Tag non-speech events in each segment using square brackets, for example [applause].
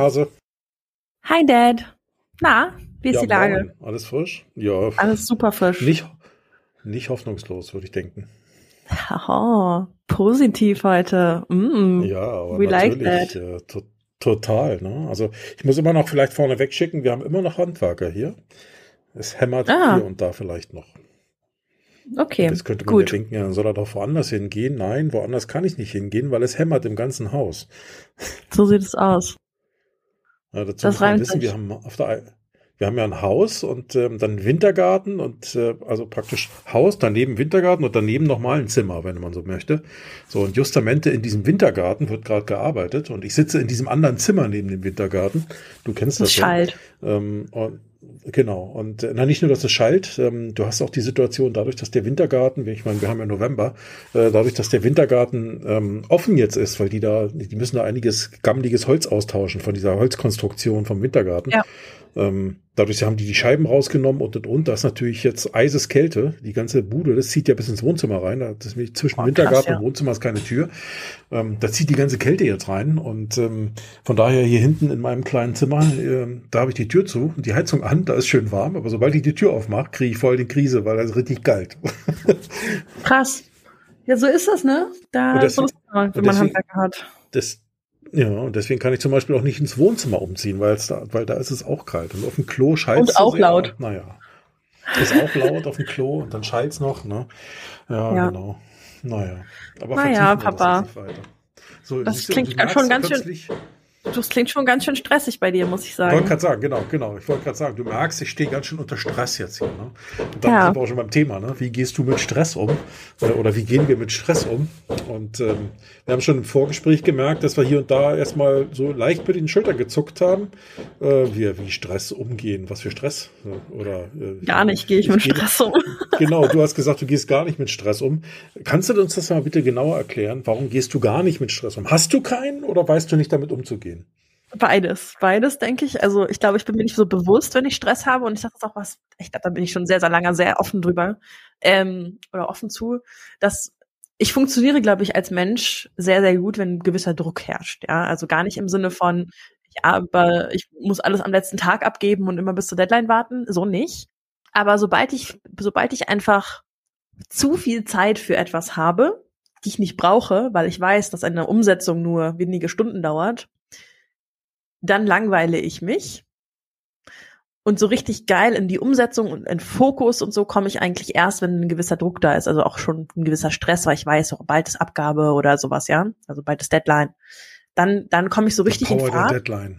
Hase. Hi Dad. Na, wie ist ja, die Lage? Moin. Alles frisch? Ja. Alles super frisch. Nicht, nicht hoffnungslos, würde ich denken. Oh, positiv heute. Mm, ja, aber we natürlich. Like ja, to total. Ne? Also ich muss immer noch vielleicht vorne wegschicken, wir haben immer noch Handwerker hier. Es hämmert ah. hier und da vielleicht noch. Okay. Jetzt könnte man gut. ja denken, ja, dann soll er doch woanders hingehen. Nein, woanders kann ich nicht hingehen, weil es hämmert im ganzen Haus. So sieht es aus. Ja, dazu das muss wissen, wir haben auf der wir haben ja ein Haus und ähm, dann Wintergarten und äh, also praktisch Haus, daneben Wintergarten und daneben nochmal ein Zimmer, wenn man so möchte. So, und justamente in diesem Wintergarten wird gerade gearbeitet und ich sitze in diesem anderen Zimmer neben dem Wintergarten. Du kennst das. Das. Ja. Ähm, und Genau. Und äh, na, nicht nur, dass es schallt, ähm, du hast auch die Situation, dadurch, dass der Wintergarten, ich meine, wir haben ja November, äh, dadurch, dass der Wintergarten ähm, offen jetzt ist, weil die da, die müssen da einiges gammeliges Holz austauschen von dieser Holzkonstruktion vom Wintergarten. Ja. Ähm, dadurch haben die die Scheiben rausgenommen und und und. Da ist natürlich jetzt Eiseskälte. Die ganze Bude, das zieht ja bis ins Wohnzimmer rein. Das ist zwischen oh, Wintergarten krass, ja. und Wohnzimmer ist keine Tür. Ähm, da zieht die ganze Kälte jetzt rein. Und ähm, von daher hier hinten in meinem kleinen Zimmer, äh, da habe ich die Tür zu und die Heizung an. Da ist schön warm. Aber sobald ich die Tür aufmache, kriege ich voll die Krise, weil das ist richtig kalt. Krass. Ja, so ist das, ne? Da das, so ist man, wenn man Handwerker hat. Das, ja, und deswegen kann ich zum Beispiel auch nicht ins Wohnzimmer umziehen, weil, da, weil da ist es auch kalt. Und auf dem Klo schallt es. Und auch sehr, laut. Naja. Ist auch laut auf dem Klo und dann schallt es noch, ne? Ja, ja, genau. Naja. Aber naja, Papa. Das, so, das klingt schon ganz schön. Das klingt schon ganz schön stressig bei dir, muss ich sagen. Ich wollte gerade sagen, genau, genau. Ich wollte gerade sagen, du merkst, ich stehe ganz schön unter Stress jetzt hier. Ne? Und dann ja. sind wir auch schon beim Thema. Ne? Wie gehst du mit Stress um? Oder wie gehen wir mit Stress um? Und ähm, wir haben schon im Vorgespräch gemerkt, dass wir hier und da erstmal so leicht mit den Schultern gezuckt haben, äh, wie, wie Stress umgehen. Was für Stress? Oder, äh, gar nicht gehe ich, ich mit gehe, Stress um. [laughs] genau, du hast gesagt, du gehst gar nicht mit Stress um. Kannst du uns das mal bitte genauer erklären? Warum gehst du gar nicht mit Stress um? Hast du keinen oder weißt du nicht damit umzugehen? Gehen? Beides, beides denke ich. Also ich glaube, ich bin mir nicht so bewusst, wenn ich Stress habe und ich sage das auch was, ich glaube, da bin ich schon sehr, sehr lange sehr offen drüber ähm, oder offen zu, dass ich funktioniere, glaube ich, als Mensch sehr, sehr gut, wenn gewisser Druck herrscht. Ja, also gar nicht im Sinne von, ja, aber ich muss alles am letzten Tag abgeben und immer bis zur Deadline warten, so nicht. Aber sobald ich, sobald ich einfach zu viel Zeit für etwas habe, die ich nicht brauche, weil ich weiß, dass eine Umsetzung nur wenige Stunden dauert, dann langweile ich mich. Und so richtig geil in die Umsetzung und in Fokus und so komme ich eigentlich erst, wenn ein gewisser Druck da ist, also auch schon ein gewisser Stress, weil ich weiß, oh, bald ist Abgabe oder sowas, ja, also bald ist Deadline. Dann, dann komme ich so richtig in Fahrt. Deadline.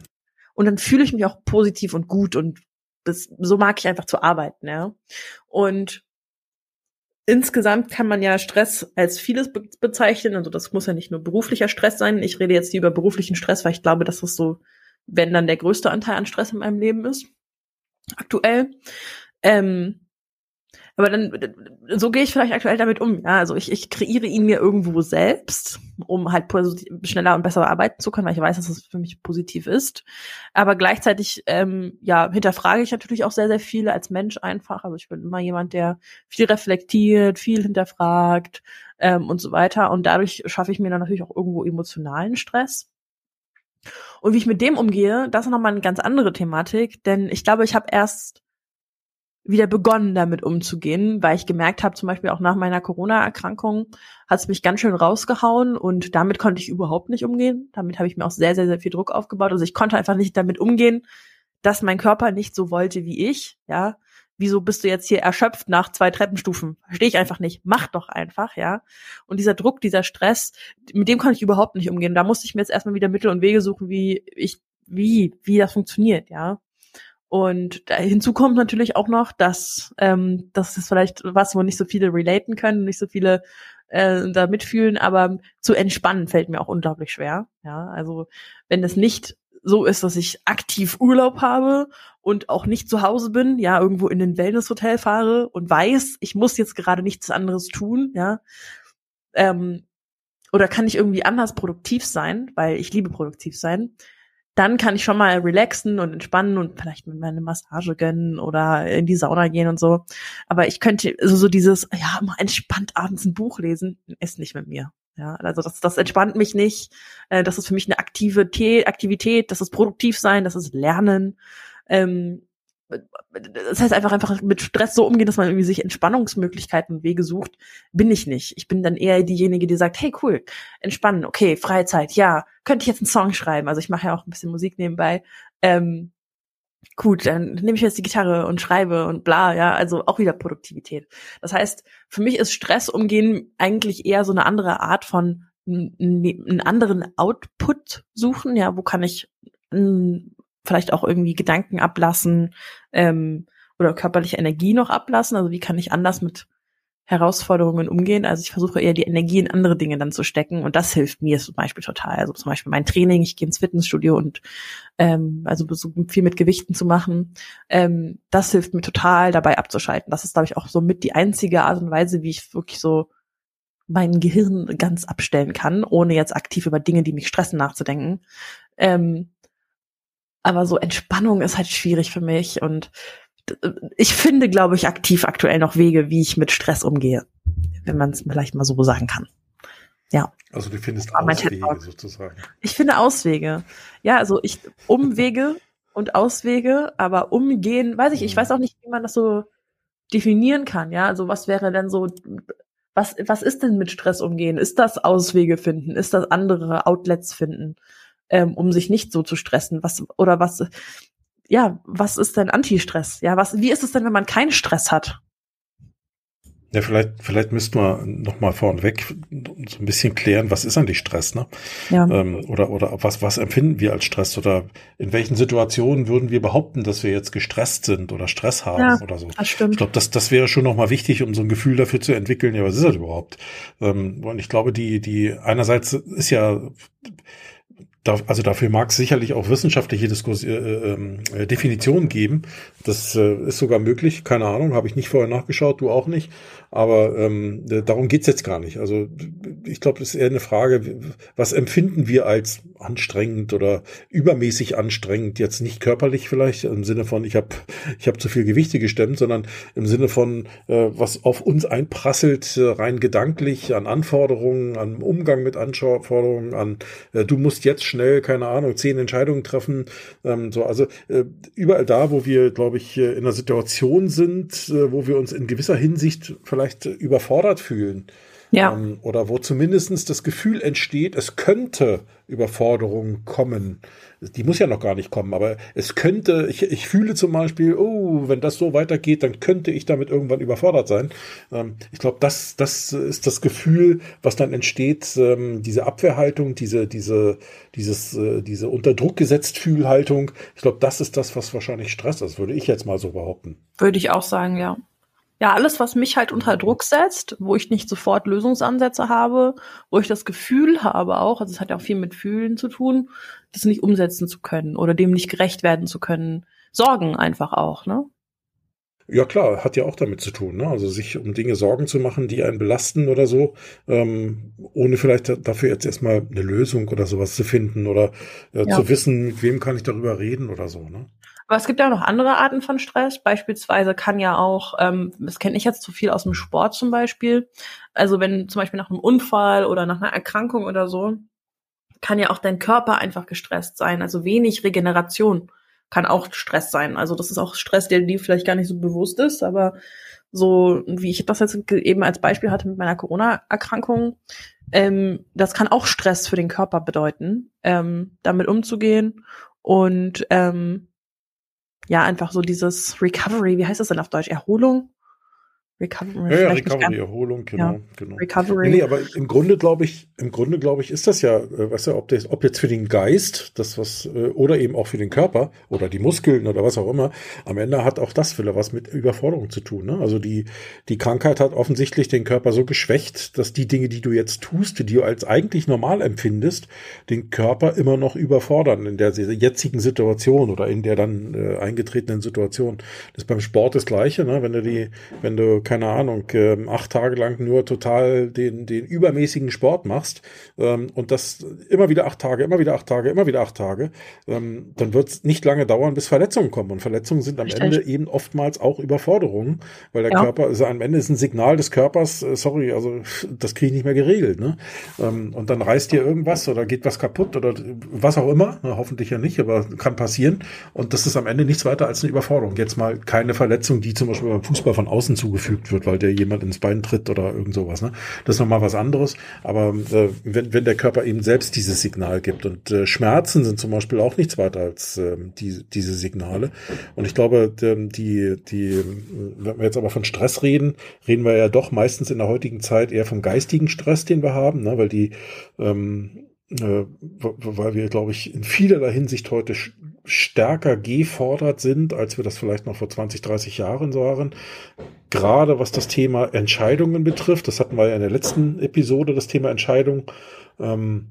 Und dann fühle ich mich auch positiv und gut und das, so mag ich einfach zu arbeiten, ja. Und insgesamt kann man ja Stress als vieles be bezeichnen. Also das muss ja nicht nur beruflicher Stress sein. Ich rede jetzt hier über beruflichen Stress, weil ich glaube, dass das so wenn dann der größte Anteil an Stress in meinem Leben ist. Aktuell. Ähm, aber dann, so gehe ich vielleicht aktuell damit um. Ja, also ich, ich kreiere ihn mir irgendwo selbst, um halt schneller und besser arbeiten zu können, weil ich weiß, dass das für mich positiv ist. Aber gleichzeitig, ähm, ja, hinterfrage ich natürlich auch sehr, sehr viele als Mensch einfach. Also ich bin immer jemand, der viel reflektiert, viel hinterfragt ähm, und so weiter. Und dadurch schaffe ich mir dann natürlich auch irgendwo emotionalen Stress. Und wie ich mit dem umgehe, das ist nochmal eine ganz andere Thematik, denn ich glaube, ich habe erst wieder begonnen, damit umzugehen, weil ich gemerkt habe, zum Beispiel auch nach meiner Corona-Erkrankung hat es mich ganz schön rausgehauen und damit konnte ich überhaupt nicht umgehen. Damit habe ich mir auch sehr, sehr, sehr viel Druck aufgebaut. Also ich konnte einfach nicht damit umgehen, dass mein Körper nicht so wollte wie ich, ja wieso bist du jetzt hier erschöpft nach zwei Treppenstufen? Verstehe ich einfach nicht. Mach doch einfach, ja. Und dieser Druck, dieser Stress, mit dem kann ich überhaupt nicht umgehen. Da musste ich mir jetzt erstmal wieder Mittel und Wege suchen, wie ich, wie, wie das funktioniert, ja. Und da hinzu kommt natürlich auch noch, dass ähm, das ist vielleicht was, wo nicht so viele relaten können, nicht so viele äh, da mitfühlen, aber zu entspannen fällt mir auch unglaublich schwer. Ja, also wenn es nicht so ist, dass ich aktiv Urlaub habe und auch nicht zu Hause bin, ja, irgendwo in ein Wellnesshotel fahre und weiß, ich muss jetzt gerade nichts anderes tun, ja. Ähm, oder kann ich irgendwie anders produktiv sein, weil ich liebe produktiv sein, dann kann ich schon mal relaxen und entspannen und vielleicht mit meine Massage gönnen oder in die Sauna gehen und so. Aber ich könnte, also so dieses, ja, mal entspannt abends ein Buch lesen, ist nicht mit mir. Ja, also das, das entspannt mich nicht. Äh, das ist für mich eine aktive T Aktivität, das ist produktiv sein, das ist Lernen. Ähm, das heißt einfach einfach mit Stress so umgehen, dass man irgendwie sich Entspannungsmöglichkeiten und Wege sucht, bin ich nicht. Ich bin dann eher diejenige, die sagt, hey cool, entspannen, okay, Freizeit, ja, könnte ich jetzt einen Song schreiben. Also ich mache ja auch ein bisschen Musik nebenbei. Ähm, gut, dann nehme ich jetzt die Gitarre und schreibe und bla, ja, also auch wieder Produktivität. Das heißt, für mich ist Stress umgehen eigentlich eher so eine andere Art von einen anderen Output suchen, ja, wo kann ich vielleicht auch irgendwie Gedanken ablassen ähm, oder körperliche Energie noch ablassen, also wie kann ich anders mit Herausforderungen umgehen. Also ich versuche eher die Energie in andere Dinge dann zu stecken und das hilft mir zum Beispiel total. Also zum Beispiel mein Training, ich gehe ins Fitnessstudio und ähm, also so viel mit Gewichten zu machen. Ähm, das hilft mir total dabei abzuschalten. Das ist, glaube ich, auch so mit die einzige Art und Weise, wie ich wirklich so mein Gehirn ganz abstellen kann, ohne jetzt aktiv über Dinge, die mich stressen, nachzudenken. Ähm, aber so Entspannung ist halt schwierig für mich und ich finde, glaube ich, aktiv aktuell noch Wege, wie ich mit Stress umgehe, wenn man es vielleicht mal so sagen kann. Ja. Also du findest Auswege sozusagen. Ich finde Auswege. Ja, also ich Umwege und Auswege, aber umgehen, weiß ich, ich weiß auch nicht, wie man das so definieren kann, ja? Also was wäre denn so was was ist denn mit Stress umgehen? Ist das Auswege finden? Ist das andere Outlets finden, ähm, um sich nicht so zu stressen? Was oder was ja, was ist denn Anti-Stress? Ja, was, wie ist es denn, wenn man keinen Stress hat? Ja, vielleicht, vielleicht müssten wir noch mal vorneweg so ein bisschen klären, was ist eigentlich Stress, ne? Ja. Ähm, oder, oder was, was empfinden wir als Stress? Oder in welchen Situationen würden wir behaupten, dass wir jetzt gestresst sind oder Stress haben ja, oder so? Das stimmt. Ich glaube, das, das wäre schon noch mal wichtig, um so ein Gefühl dafür zu entwickeln, ja, was ist das überhaupt? Ähm, und ich glaube, die, die, einerseits ist ja, also dafür mag es sicherlich auch wissenschaftliche Diskurs, äh, ähm, äh, Definitionen geben. Das äh, ist sogar möglich, keine Ahnung, habe ich nicht vorher nachgeschaut, du auch nicht. Aber ähm, darum geht's jetzt gar nicht. Also ich glaube, das ist eher eine Frage, was empfinden wir als anstrengend oder übermäßig anstrengend, jetzt nicht körperlich vielleicht im Sinne von, ich habe ich hab zu viel Gewichte gestemmt, sondern im Sinne von, äh, was auf uns einprasselt, äh, rein gedanklich an Anforderungen, an Umgang mit Anforderungen, an äh, du musst jetzt schnell, keine Ahnung, zehn Entscheidungen treffen. Ähm, so, also äh, überall da, wo wir, glaube ich, äh, in einer Situation sind, äh, wo wir uns in gewisser Hinsicht vielleicht vielleicht überfordert fühlen. Ja. Ähm, oder wo zumindest das Gefühl entsteht, es könnte Überforderung kommen. Die muss ja noch gar nicht kommen, aber es könnte, ich, ich fühle zum Beispiel, oh, wenn das so weitergeht, dann könnte ich damit irgendwann überfordert sein. Ähm, ich glaube, das, das ist das Gefühl, was dann entsteht, ähm, diese Abwehrhaltung, diese, diese, dieses, äh, diese unter Druck gesetzt Fühlhaltung. Ich glaube, das ist das, was wahrscheinlich Stress ist, würde ich jetzt mal so behaupten. Würde ich auch sagen, ja ja, alles, was mich halt unter Druck setzt, wo ich nicht sofort Lösungsansätze habe, wo ich das Gefühl habe auch, also es hat ja auch viel mit Fühlen zu tun, das nicht umsetzen zu können oder dem nicht gerecht werden zu können. Sorgen einfach auch, ne? Ja klar, hat ja auch damit zu tun, ne? Also sich um Dinge Sorgen zu machen, die einen belasten oder so, ähm, ohne vielleicht dafür jetzt erstmal eine Lösung oder sowas zu finden oder äh, ja. zu wissen, mit wem kann ich darüber reden oder so, ne? Aber es gibt ja auch noch andere Arten von Stress. Beispielsweise kann ja auch, ähm, das kenne ich jetzt zu viel aus dem Sport zum Beispiel. Also wenn zum Beispiel nach einem Unfall oder nach einer Erkrankung oder so, kann ja auch dein Körper einfach gestresst sein. Also wenig Regeneration kann auch Stress sein. Also das ist auch Stress, der dir vielleicht gar nicht so bewusst ist, aber so wie ich das jetzt eben als Beispiel hatte mit meiner Corona-Erkrankung, ähm, das kann auch Stress für den Körper bedeuten, ähm, damit umzugehen und ähm, ja, einfach so dieses Recovery, wie heißt das denn auf Deutsch? Erholung? Recovery, ja, ja Recovery, Erholung, genau, ja, genau. Recovery. Nee, nee, aber im Grunde glaube ich, im Grunde glaube ich, ist das ja, äh, weißt du, ob, das, ob jetzt für den Geist, das was, äh, oder eben auch für den Körper oder die Muskeln oder was auch immer, am Ende hat auch das wieder was mit Überforderung zu tun. Ne? Also die, die Krankheit hat offensichtlich den Körper so geschwächt, dass die Dinge, die du jetzt tust, die du als eigentlich normal empfindest, den Körper immer noch überfordern in der jetzigen Situation oder in der dann äh, eingetretenen Situation. Das ist beim Sport das Gleiche, ne? Wenn du die, wenn du keine Ahnung, äh, acht Tage lang nur total den, den übermäßigen Sport machst ähm, und das immer wieder acht Tage, immer wieder acht Tage, immer wieder acht Tage, ähm, dann wird es nicht lange dauern, bis Verletzungen kommen. Und Verletzungen sind am Richtig. Ende eben oftmals auch Überforderungen, weil der ja. Körper, also am Ende ist ein Signal des Körpers, äh, sorry, also das kriege ich nicht mehr geregelt. Ne? Ähm, und dann reißt dir irgendwas oder geht was kaputt oder was auch immer, ne, hoffentlich ja nicht, aber kann passieren. Und das ist am Ende nichts weiter als eine Überforderung. Jetzt mal keine Verletzung, die zum Beispiel beim Fußball von außen zugefügt wird, weil der jemand ins Bein tritt oder irgend sowas. Ne? Das ist nochmal was anderes. Aber äh, wenn, wenn der Körper eben selbst dieses Signal gibt und äh, Schmerzen sind zum Beispiel auch nichts weiter als äh, die, diese Signale. Und ich glaube, die, die, wenn wir jetzt aber von Stress reden, reden wir ja doch meistens in der heutigen Zeit eher vom geistigen Stress, den wir haben, ne? weil die ähm, äh, weil wir, glaube ich, in vielerlei Hinsicht heute stärker gefordert sind, als wir das vielleicht noch vor 20, 30 Jahren waren. Gerade was das Thema Entscheidungen betrifft, das hatten wir ja in der letzten Episode, das Thema Entscheidung. Ähm,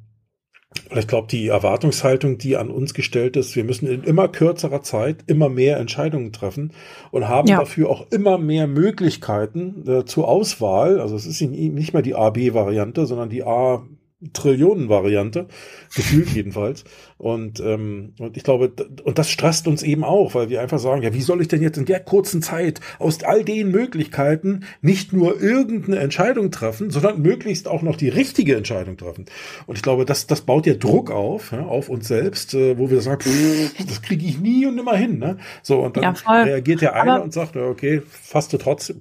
ich glaube, die Erwartungshaltung, die an uns gestellt ist, wir müssen in immer kürzerer Zeit immer mehr Entscheidungen treffen und haben ja. dafür auch immer mehr Möglichkeiten äh, zur Auswahl. Also es ist nicht mehr die A-B-Variante, sondern die A Trillionen-Variante, gefühlt jedenfalls. Und, ähm, und ich glaube, und das stresst uns eben auch, weil wir einfach sagen, ja, wie soll ich denn jetzt in der kurzen Zeit aus all den Möglichkeiten nicht nur irgendeine Entscheidung treffen, sondern möglichst auch noch die richtige Entscheidung treffen. Und ich glaube, das, das baut ja Druck auf, ja, auf uns selbst, äh, wo wir sagen, pff, das kriege ich nie und nimmer hin. Ne? So, und dann ja, reagiert der eine Aber und sagt, okay, fasst du trotzdem,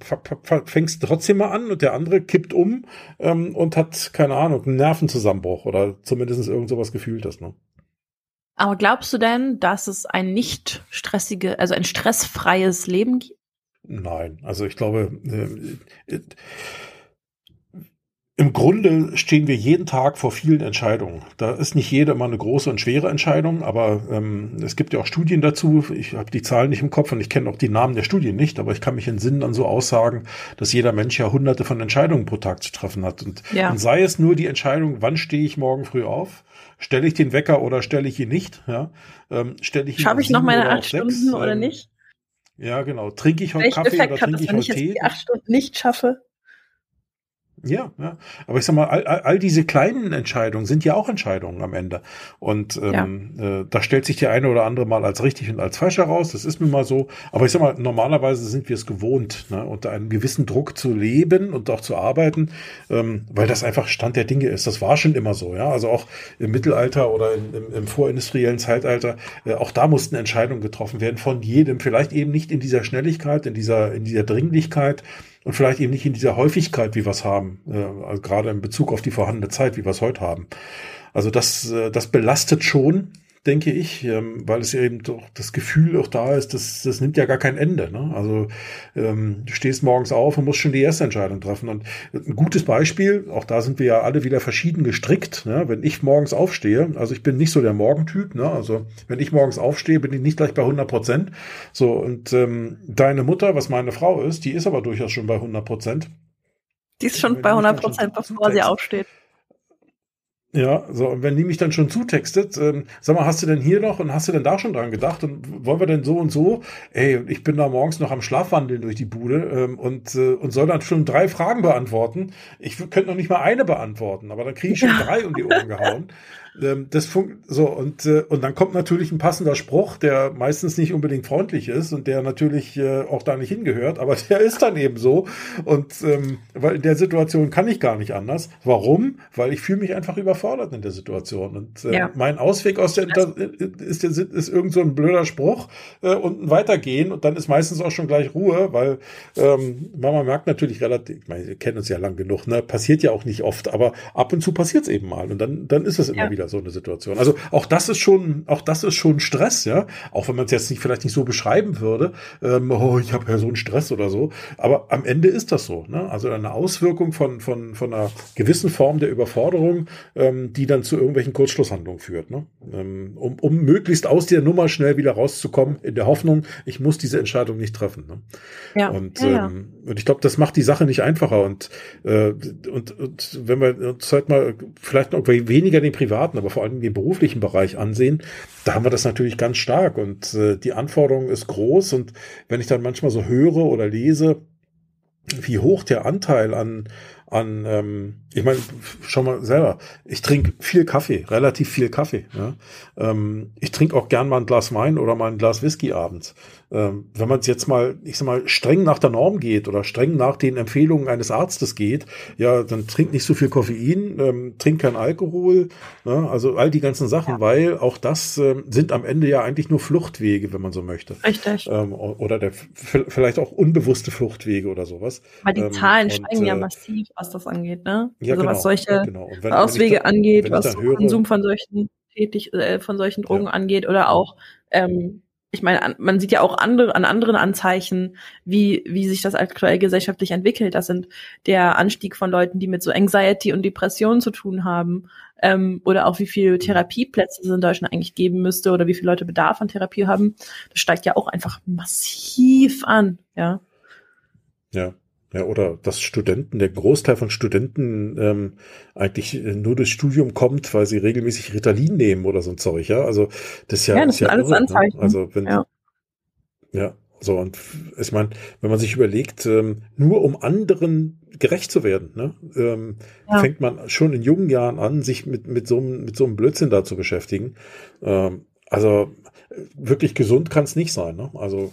fängst trotzdem mal an und der andere kippt um ähm, und hat, keine Ahnung, einen Nervenzusammenbruch oder zumindest irgend sowas gefühltes. Ne? Aber glaubst du denn, dass es ein nicht stressige, also ein stressfreies Leben gibt? Nein, also ich glaube, äh, äh, im Grunde stehen wir jeden Tag vor vielen Entscheidungen. Da ist nicht jede immer eine große und schwere Entscheidung, aber ähm, es gibt ja auch Studien dazu. Ich habe die Zahlen nicht im Kopf und ich kenne auch die Namen der Studien nicht, aber ich kann mich entsinnen an so Aussagen, dass jeder Mensch ja hunderte von Entscheidungen pro Tag zu treffen hat. Und, ja. und sei es nur die Entscheidung, wann stehe ich morgen früh auf, Stelle ich den Wecker oder stelle ich ihn nicht? Ja, ähm, stelle ich ihn Schaffe ich noch meine acht Stunden sechs, oder ähm, nicht? Ja, genau. Trinke ich heute Welchen Kaffee Effekt oder trinke ich heute Tee? Wenn ich jetzt die acht Stunden nicht schaffe? Ja, ja. Aber ich sag mal, all, all diese kleinen Entscheidungen sind ja auch Entscheidungen am Ende. Und ähm, ja. äh, da stellt sich die eine oder andere mal als richtig und als falsch heraus. Das ist nun mal so. Aber ich sag mal, normalerweise sind wir es gewohnt, ne, unter einem gewissen Druck zu leben und auch zu arbeiten, ähm, weil das einfach Stand der Dinge ist. Das war schon immer so, ja. Also auch im Mittelalter oder in, im, im vorindustriellen Zeitalter, äh, auch da mussten Entscheidungen getroffen werden von jedem. Vielleicht eben nicht in dieser Schnelligkeit, in dieser, in dieser Dringlichkeit und vielleicht eben nicht in dieser Häufigkeit, wie wir es haben, äh, also gerade in Bezug auf die vorhandene Zeit, wie wir es heute haben. Also das, äh, das belastet schon denke ich, ähm, weil es eben doch das Gefühl auch da ist, dass das nimmt ja gar kein Ende. Ne? Also ähm, du stehst morgens auf und musst schon die erste Entscheidung treffen. Und ein gutes Beispiel, auch da sind wir ja alle wieder verschieden gestrickt. Ne? Wenn ich morgens aufstehe, also ich bin nicht so der Morgentyp, ne? also wenn ich morgens aufstehe, bin ich nicht gleich bei 100 Prozent. So und ähm, deine Mutter, was meine Frau ist, die ist aber durchaus schon bei 100 Prozent. Die ist schon bei 100 Prozent, bevor sie aufsteht. Ja, so, und wenn die mich dann schon zutextet, ähm, sag mal, hast du denn hier noch und hast du denn da schon dran gedacht und wollen wir denn so und so? Ey, ich bin da morgens noch am Schlafwandeln durch die Bude ähm, und, äh, und soll dann schon drei Fragen beantworten. Ich könnte noch nicht mal eine beantworten, aber dann kriege ich schon drei um die Ohren gehauen. [laughs] Ähm, das funkt so und äh, und dann kommt natürlich ein passender Spruch, der meistens nicht unbedingt freundlich ist und der natürlich äh, auch da nicht hingehört, aber [laughs] der ist dann eben so und ähm, weil in der Situation kann ich gar nicht anders. Warum? Weil ich fühle mich einfach überfordert in der Situation und äh, ja. mein Ausweg aus der ist, ist, ist irgend so ein blöder Spruch äh, und ein Weitergehen und dann ist meistens auch schon gleich Ruhe, weil ähm, Mama merkt natürlich relativ, ich meine, wir kennen uns ja lang genug, ne, passiert ja auch nicht oft, aber ab und zu passiert es eben mal und dann dann ist es immer ja. wieder so eine Situation. Also auch das ist schon, auch das ist schon Stress, ja. Auch wenn man es jetzt nicht vielleicht nicht so beschreiben würde, ähm, oh, ich habe ja so einen Stress oder so. Aber am Ende ist das so. Ne? Also eine Auswirkung von von von einer gewissen Form der Überforderung, ähm, die dann zu irgendwelchen Kurzschlusshandlungen führt, ne? Ähm, um, um möglichst aus der Nummer schnell wieder rauszukommen, in der Hoffnung, ich muss diese Entscheidung nicht treffen. Ne? Ja. Und, ja, ja. Ähm, und ich glaube, das macht die Sache nicht einfacher. Und, äh, und, und wenn wir uns halt mal vielleicht noch weniger den privaten, aber vor allem den beruflichen Bereich ansehen, da haben wir das natürlich ganz stark und äh, die Anforderung ist groß und wenn ich dann manchmal so höre oder lese, wie hoch der Anteil an, an ähm, ich meine, schau mal selber, ich trinke viel Kaffee, relativ viel Kaffee. Ja? Ähm, ich trinke auch gern mal ein Glas Wein oder mal ein Glas Whisky abends. Ähm, wenn man es jetzt mal, ich sag mal, streng nach der Norm geht oder streng nach den Empfehlungen eines Arztes geht, ja, dann trinkt nicht so viel Koffein, ähm, trinkt kein Alkohol, ne? also all die ganzen Sachen, ja. weil auch das ähm, sind am Ende ja eigentlich nur Fluchtwege, wenn man so möchte. Richtig. Ähm, oder der, vielleicht auch unbewusste Fluchtwege oder sowas. Weil die ähm, Zahlen und, steigen ja äh, massiv, was das angeht, ne? Ja, also genau, was solche genau. wenn, Auswege wenn da, angeht, was höre, Konsum von solchen tätig, äh, von solchen Drogen ja. angeht oder auch ähm, ich meine, man sieht ja auch andere, an anderen Anzeichen, wie, wie sich das aktuell gesellschaftlich entwickelt. Das sind der Anstieg von Leuten, die mit so Anxiety und Depressionen zu tun haben, ähm, oder auch wie viele Therapieplätze es in Deutschland eigentlich geben müsste oder wie viele Leute Bedarf an Therapie haben. Das steigt ja auch einfach massiv an, ja. Ja. Ja, oder dass Studenten, der Großteil von Studenten ähm, eigentlich nur durchs Studium kommt, weil sie regelmäßig Ritalin nehmen oder so ein Zeug, ja. Also das ist ja, ja das ist ja alles irre, ne? Anzeichen. Ne? Also wenn ja. ja, so und ich meine, wenn man sich überlegt, ähm, nur um anderen gerecht zu werden, ne, ähm, ja. fängt man schon in jungen Jahren an, sich mit mit so einem mit so einem Blödsinn da zu beschäftigen. Ähm, also wirklich gesund kann es nicht sein. Ne? Also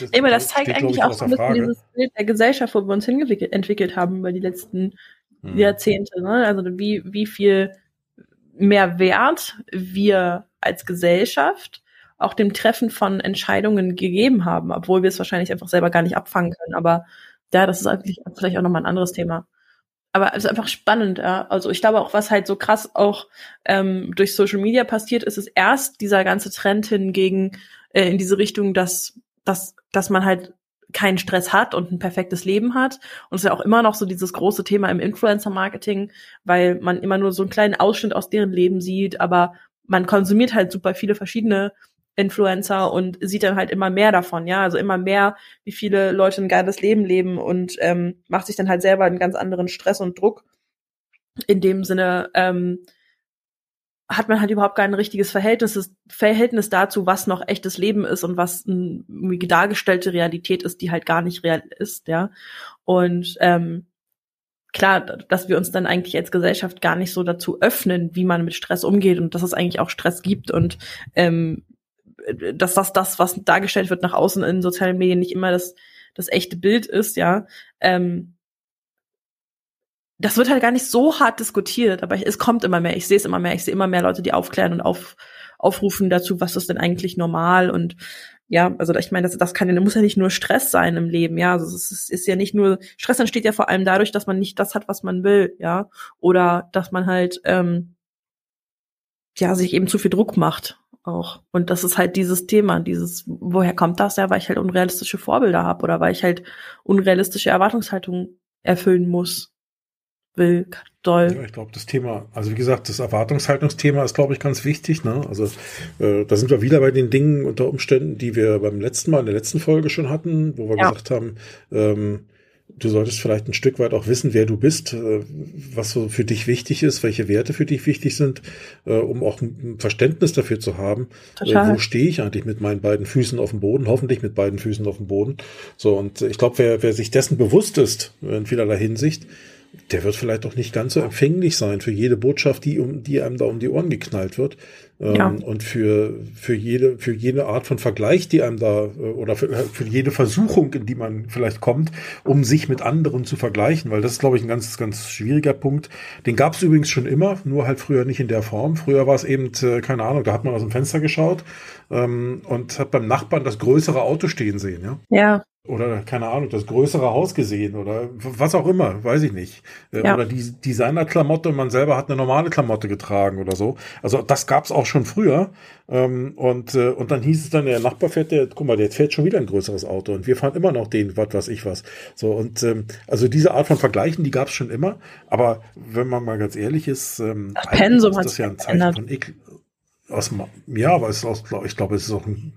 das, Eben, das zeigt eigentlich auch so ein bisschen dieses Bild der Gesellschaft, wo wir uns entwickelt haben über die letzten hm. Jahrzehnte. Ne? Also wie, wie viel mehr Wert wir als Gesellschaft auch dem Treffen von Entscheidungen gegeben haben, obwohl wir es wahrscheinlich einfach selber gar nicht abfangen können. Aber ja, das ist eigentlich vielleicht auch nochmal ein anderes Thema aber es ist einfach spannend, ja. Also ich glaube auch, was halt so krass auch ähm, durch Social Media passiert, ist es erst dieser ganze Trend hingegen äh, in diese Richtung, dass, dass, dass man halt keinen Stress hat und ein perfektes Leben hat. Und es ist ja auch immer noch so dieses große Thema im Influencer-Marketing, weil man immer nur so einen kleinen Ausschnitt aus deren Leben sieht, aber man konsumiert halt super viele verschiedene Influencer und sieht dann halt immer mehr davon, ja, also immer mehr, wie viele Leute ein geiles Leben leben und ähm, macht sich dann halt selber einen ganz anderen Stress und Druck. In dem Sinne ähm, hat man halt überhaupt kein richtiges Verhältnis, Verhältnis dazu, was noch echtes Leben ist und was eine dargestellte Realität ist, die halt gar nicht real ist, ja. Und ähm, klar, dass wir uns dann eigentlich als Gesellschaft gar nicht so dazu öffnen, wie man mit Stress umgeht und dass es eigentlich auch Stress gibt und ähm, dass das das, was dargestellt wird nach außen in sozialen Medien, nicht immer das, das echte Bild ist, ja. Ähm, das wird halt gar nicht so hart diskutiert, aber es kommt immer mehr. Ich sehe es immer mehr. Ich sehe immer mehr Leute, die aufklären und auf, aufrufen dazu, was ist denn eigentlich normal und ja, also ich meine, das, das kann ja, muss ja nicht nur Stress sein im Leben, ja. Also es ist, ist ja nicht nur, Stress entsteht ja vor allem dadurch, dass man nicht das hat, was man will, ja. Oder dass man halt ähm, ja sich eben zu viel Druck macht auch. Und das ist halt dieses Thema, dieses, woher kommt das ja, weil ich halt unrealistische Vorbilder habe oder weil ich halt unrealistische Erwartungshaltungen erfüllen muss, will, doll. Ja, ich glaube, das Thema, also wie gesagt, das Erwartungshaltungsthema ist, glaube ich, ganz wichtig. Ne? Also äh, da sind wir wieder bei den Dingen unter Umständen, die wir beim letzten Mal in der letzten Folge schon hatten, wo wir ja. gesagt haben, ähm, du solltest vielleicht ein Stück weit auch wissen, wer du bist, äh, was so für dich wichtig ist, welche Werte für dich wichtig sind, äh, um auch ein Verständnis dafür zu haben, äh, Total. wo stehe ich eigentlich mit meinen beiden Füßen auf dem Boden, hoffentlich mit beiden Füßen auf dem Boden. So, und ich glaube, wer, wer sich dessen bewusst ist, in vielerlei Hinsicht, der wird vielleicht auch nicht ganz so empfänglich sein für jede Botschaft, die, um, die einem da um die Ohren geknallt wird. Ähm, ja. Und für, für jede, für jede Art von Vergleich, die einem da, äh, oder für, für jede Versuchung, in die man vielleicht kommt, um sich mit anderen zu vergleichen, weil das ist, glaube ich, ein ganz, ganz schwieriger Punkt. Den gab es übrigens schon immer, nur halt früher nicht in der Form. Früher war es eben, äh, keine Ahnung, da hat man aus dem Fenster geschaut ähm, und hat beim Nachbarn das größere Auto stehen sehen, ja. Ja oder keine Ahnung, das größere Haus gesehen oder was auch immer, weiß ich nicht. Äh, ja. Oder die Designerklamotte und man selber hat eine normale Klamotte getragen oder so. Also das gab's auch schon früher. Ähm, und, äh, und dann hieß es dann, der Nachbar fährt, der, guck mal, der fährt schon wieder ein größeres Auto und wir fahren immer noch den, was weiß ich was. So, und ähm, also diese Art von Vergleichen, die gab's schon immer. Aber wenn man mal ganz ehrlich ist, ähm, das Pensum ist das ja ein Zeichen von Ekel. Aus, ja, aber es ist auch, ich glaube, es ist auch ein,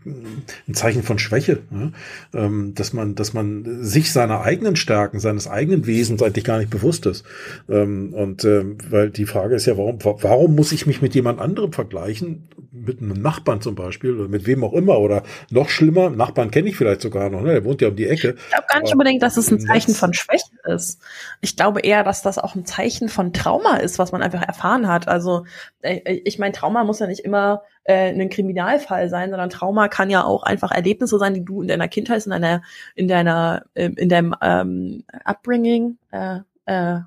ein Zeichen von Schwäche, ne? ähm, dass man, dass man sich seiner eigenen Stärken, seines eigenen Wesens eigentlich gar nicht bewusst ist. Ähm, und ähm, weil die Frage ist ja, warum, warum muss ich mich mit jemand anderem vergleichen, mit einem Nachbarn zum Beispiel oder mit wem auch immer oder noch schlimmer, Nachbarn kenne ich vielleicht sogar noch, ne? Der wohnt ja um die Ecke. Ich glaube gar nicht unbedingt, dass es ein Zeichen von Schwäche ist. Ich glaube eher, dass das auch ein Zeichen von Trauma ist, was man einfach erfahren hat. Also äh, ich meine, Trauma muss ja nicht immer äh, ein Kriminalfall sein, sondern Trauma kann ja auch einfach Erlebnisse sein, die du in deiner Kindheit, in deiner, in deiner, ähm, in deinem ähm, Upbringing, äh, äh,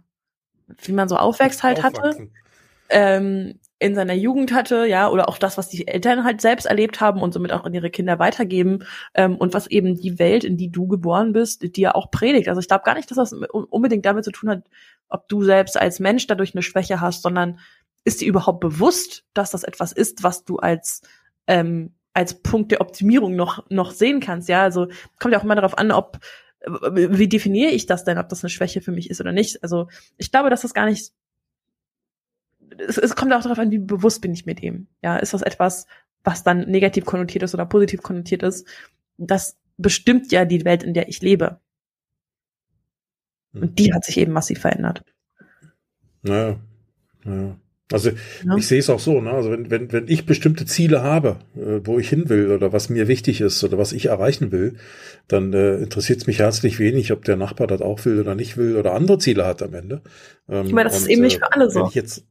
wie man so aufwächst halt hatte, ähm, in seiner Jugend hatte, ja, oder auch das, was die Eltern halt selbst erlebt haben und somit auch an ihre Kinder weitergeben ähm, und was eben die Welt, in die du geboren bist, die ja auch predigt. Also ich glaube gar nicht, dass das unbedingt damit zu tun hat, ob du selbst als Mensch dadurch eine Schwäche hast, sondern ist dir überhaupt bewusst, dass das etwas ist, was du als ähm, als Punkt der Optimierung noch noch sehen kannst? Ja, also kommt ja auch immer darauf an, ob wie definiere ich das denn, ob das eine Schwäche für mich ist oder nicht? Also ich glaube, dass das gar nicht. Es, es kommt auch darauf an, wie bewusst bin ich mit dem. Ja, ist das etwas, was dann negativ konnotiert ist oder positiv konnotiert ist? Das bestimmt ja die Welt, in der ich lebe. Und die hat sich eben massiv verändert. Naja, naja. Also ja. ich sehe es auch so, ne? Also wenn, wenn, wenn ich bestimmte Ziele habe, äh, wo ich hin will oder was mir wichtig ist oder was ich erreichen will, dann äh, interessiert es mich herzlich wenig, ob der Nachbar das auch will oder nicht will oder andere Ziele hat am Ende. Ähm, ich meine, das und, ist eben nicht für alle so. Wenn ich jetzt,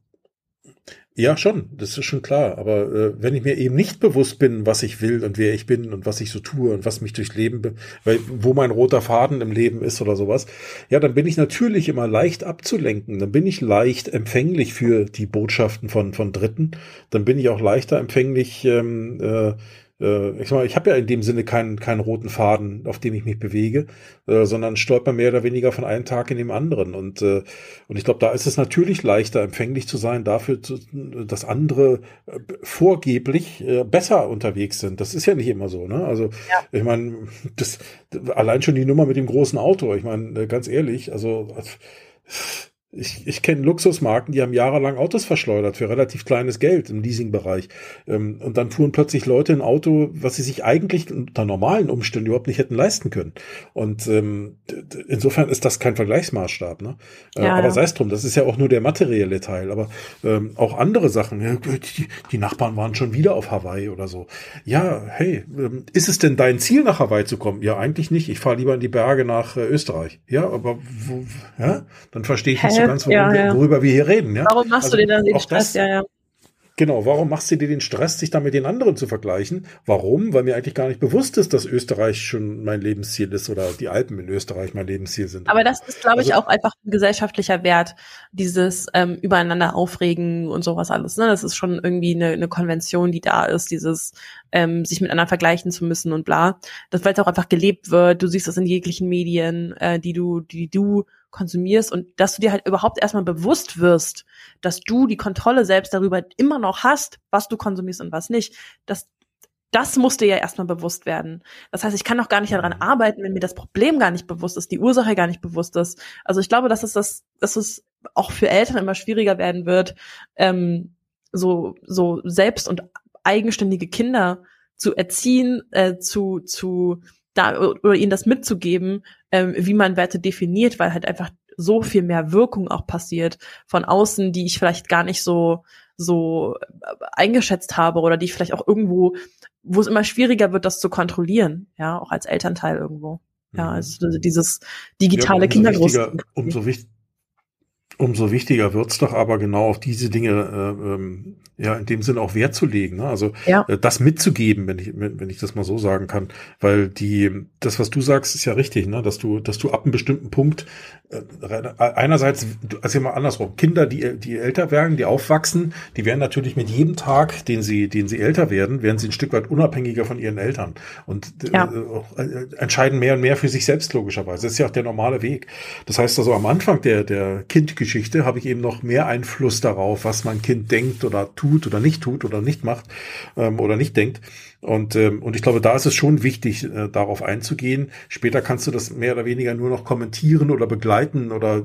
ja, schon, das ist schon klar. Aber äh, wenn ich mir eben nicht bewusst bin, was ich will und wer ich bin und was ich so tue und was mich durchs Leben, weil, wo mein roter Faden im Leben ist oder sowas, ja, dann bin ich natürlich immer leicht abzulenken. Dann bin ich leicht empfänglich für die Botschaften von, von Dritten. Dann bin ich auch leichter empfänglich, ähm, äh, äh, ich, ich habe ja in dem Sinne keinen, keinen roten Faden, auf dem ich mich bewege, äh, sondern stolper mehr oder weniger von einem Tag in den anderen. Und, äh, und ich glaube, da ist es natürlich leichter, empfänglich zu sein dafür, zu, dass andere äh, vorgeblich äh, besser unterwegs sind. Das ist ja nicht immer so. Ne? Also ja. ich meine, das allein schon die Nummer mit dem großen Auto. Ich meine, äh, ganz ehrlich, also ich, ich kenne Luxusmarken, die haben jahrelang Autos verschleudert für relativ kleines Geld im Leasingbereich. Ähm, und dann fuhren plötzlich Leute ein Auto, was sie sich eigentlich unter normalen Umständen überhaupt nicht hätten leisten können. Und ähm, insofern ist das kein Vergleichsmaßstab. Ne? Äh, ja, aber ja. sei es drum, das ist ja auch nur der materielle Teil. Aber ähm, auch andere Sachen. Ja, die, die, Nachbarn waren schon wieder auf Hawaii oder so. Ja, hey, ähm, ist es denn dein Ziel, nach Hawaii zu kommen? Ja, eigentlich nicht. Ich fahre lieber in die Berge nach äh, Österreich. Ja, aber wo, ja, dann verstehe ich nicht so ganz, worüber, ja, ja. worüber wir hier reden. Ja? Warum machst also, du dir dann den Stress? Das, ja, ja. Genau, warum machst du dir den Stress, sich da mit den anderen zu vergleichen? Warum? Weil mir eigentlich gar nicht bewusst ist, dass Österreich schon mein Lebensziel ist oder die Alpen in Österreich mein Lebensziel sind. Aber das ist, glaube also, ich, auch einfach ein gesellschaftlicher Wert, dieses ähm, übereinander aufregen und sowas alles. Ne? Das ist schon irgendwie eine, eine Konvention, die da ist, dieses ähm, sich mit anderen vergleichen zu müssen und bla. Das, weil es auch einfach gelebt wird. Du siehst das in jeglichen Medien, äh, die du, die du konsumierst und dass du dir halt überhaupt erstmal bewusst wirst, dass du die Kontrolle selbst darüber immer noch hast, was du konsumierst und was nicht. Das, das muss dir ja erstmal bewusst werden. Das heißt, ich kann auch gar nicht daran arbeiten, wenn mir das Problem gar nicht bewusst ist, die Ursache gar nicht bewusst ist. Also ich glaube, dass es das, dass es auch für Eltern immer schwieriger werden wird, ähm, so, so selbst und eigenständige Kinder zu erziehen, äh, zu, zu da oder ihnen das mitzugeben, ähm, wie man Werte definiert, weil halt einfach so viel mehr Wirkung auch passiert von außen, die ich vielleicht gar nicht so so äh, eingeschätzt habe oder die ich vielleicht auch irgendwo, wo es immer schwieriger wird, das zu kontrollieren, ja, auch als Elternteil irgendwo. Ja, mhm. also dieses digitale ja, Kindergroß. Umso, umso wichtiger wird's doch aber genau auf diese Dinge äh, ähm, ja in dem Sinne auch Wert zu legen. Ne? Also ja. äh, das mitzugeben, wenn ich wenn ich das mal so sagen kann, weil die das was du sagst ist ja richtig, ne? dass du dass du ab einem bestimmten Punkt einerseits also mal andersrum Kinder die die älter werden, die aufwachsen, die werden natürlich mit jedem Tag, den sie den sie älter werden, werden sie ein Stück weit unabhängiger von ihren Eltern und äh, ja. äh, entscheiden mehr und mehr für sich selbst logischerweise. Das ist ja auch der normale Weg. Das heißt also am Anfang der der Kindgeschichte habe ich eben noch mehr Einfluss darauf, was mein Kind denkt oder tut tut oder nicht tut oder nicht macht ähm, oder nicht denkt. Und, ähm, und ich glaube, da ist es schon wichtig, äh, darauf einzugehen. Später kannst du das mehr oder weniger nur noch kommentieren oder begleiten oder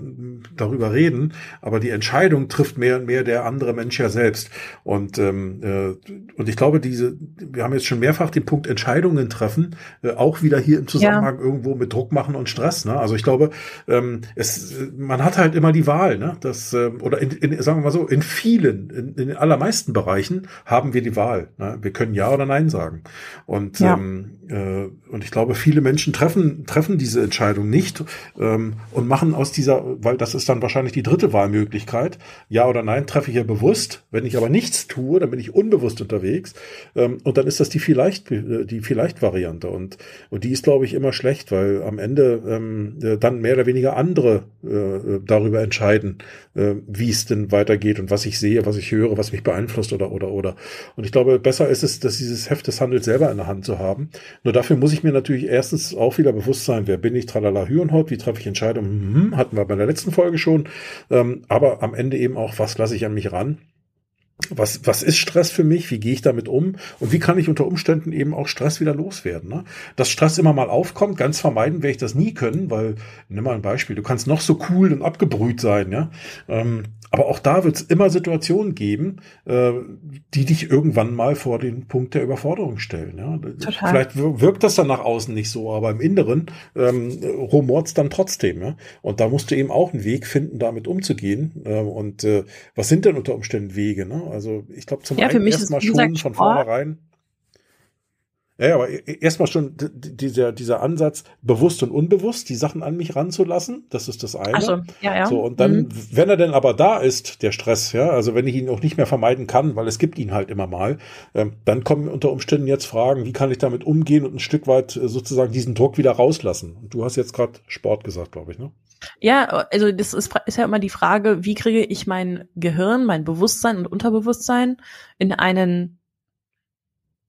darüber reden. Aber die Entscheidung trifft mehr und mehr der andere Mensch ja selbst. Und, ähm, äh, und ich glaube, diese, wir haben jetzt schon mehrfach den Punkt Entscheidungen treffen, äh, auch wieder hier im Zusammenhang ja. irgendwo mit Druck machen und Stress. Ne? Also ich glaube, ähm, es, man hat halt immer die Wahl, ne? Das, äh, oder in, in, sagen wir mal so, in vielen, in, in den allermeisten Bereichen haben wir die Wahl. Ne? Wir können Ja oder Nein sagen sagen. Und ja. ähm, äh, und ich glaube, viele Menschen treffen treffen diese Entscheidung nicht ähm, und machen aus dieser, weil das ist dann wahrscheinlich die dritte Wahlmöglichkeit. Ja oder nein treffe ich ja bewusst. Wenn ich aber nichts tue, dann bin ich unbewusst unterwegs. Ähm, und dann ist das die vielleicht die vielleicht Variante und und die ist glaube ich immer schlecht, weil am Ende ähm, äh, dann mehr oder weniger andere äh, darüber entscheiden, äh, wie es denn weitergeht und was ich sehe, was ich höre, was mich beeinflusst oder oder oder. Und ich glaube, besser ist es, dass dieses Heft des Handels selber in der Hand zu haben. Nur dafür muss ich mir natürlich erstens auch wieder bewusst sein, wer bin ich, tralala, Hü und Haut, wie treffe ich Entscheidungen, hm, hatten wir bei der letzten Folge schon, ähm, aber am Ende eben auch, was lasse ich an mich ran was, was ist Stress für mich? Wie gehe ich damit um? Und wie kann ich unter Umständen eben auch Stress wieder loswerden? Ne? Dass Stress immer mal aufkommt, ganz vermeiden werde ich das nie können, weil, nimm mal ein Beispiel, du kannst noch so cool und abgebrüht sein, ja. Ähm, aber auch da wird es immer Situationen geben, äh, die dich irgendwann mal vor den Punkt der Überforderung stellen. Ja? Total. Vielleicht wirkt das dann nach außen nicht so, aber im Inneren ähm, rumort dann trotzdem. Ja? Und da musst du eben auch einen Weg finden, damit umzugehen. Äh, und äh, was sind denn unter Umständen Wege? Ne? Also ich glaube zum ja, einen erstmal schon von vornherein ja, aber e-, erstmal schon dieser, dieser Ansatz, bewusst und unbewusst die Sachen an mich ranzulassen, das ist das eine. Ach so, ja, ja. So, und dann, mhm. wenn er denn aber da ist, der Stress, ja, also wenn ich ihn auch nicht mehr vermeiden kann, weil es gibt ihn halt immer mal, ähm, dann kommen unter Umständen jetzt Fragen, wie kann ich damit umgehen und ein Stück weit äh, sozusagen diesen Druck wieder rauslassen. Und du hast jetzt gerade Sport gesagt, glaube ich, ne? Ja, also das ist, ist ja immer die Frage, wie kriege ich mein Gehirn, mein Bewusstsein und Unterbewusstsein in einen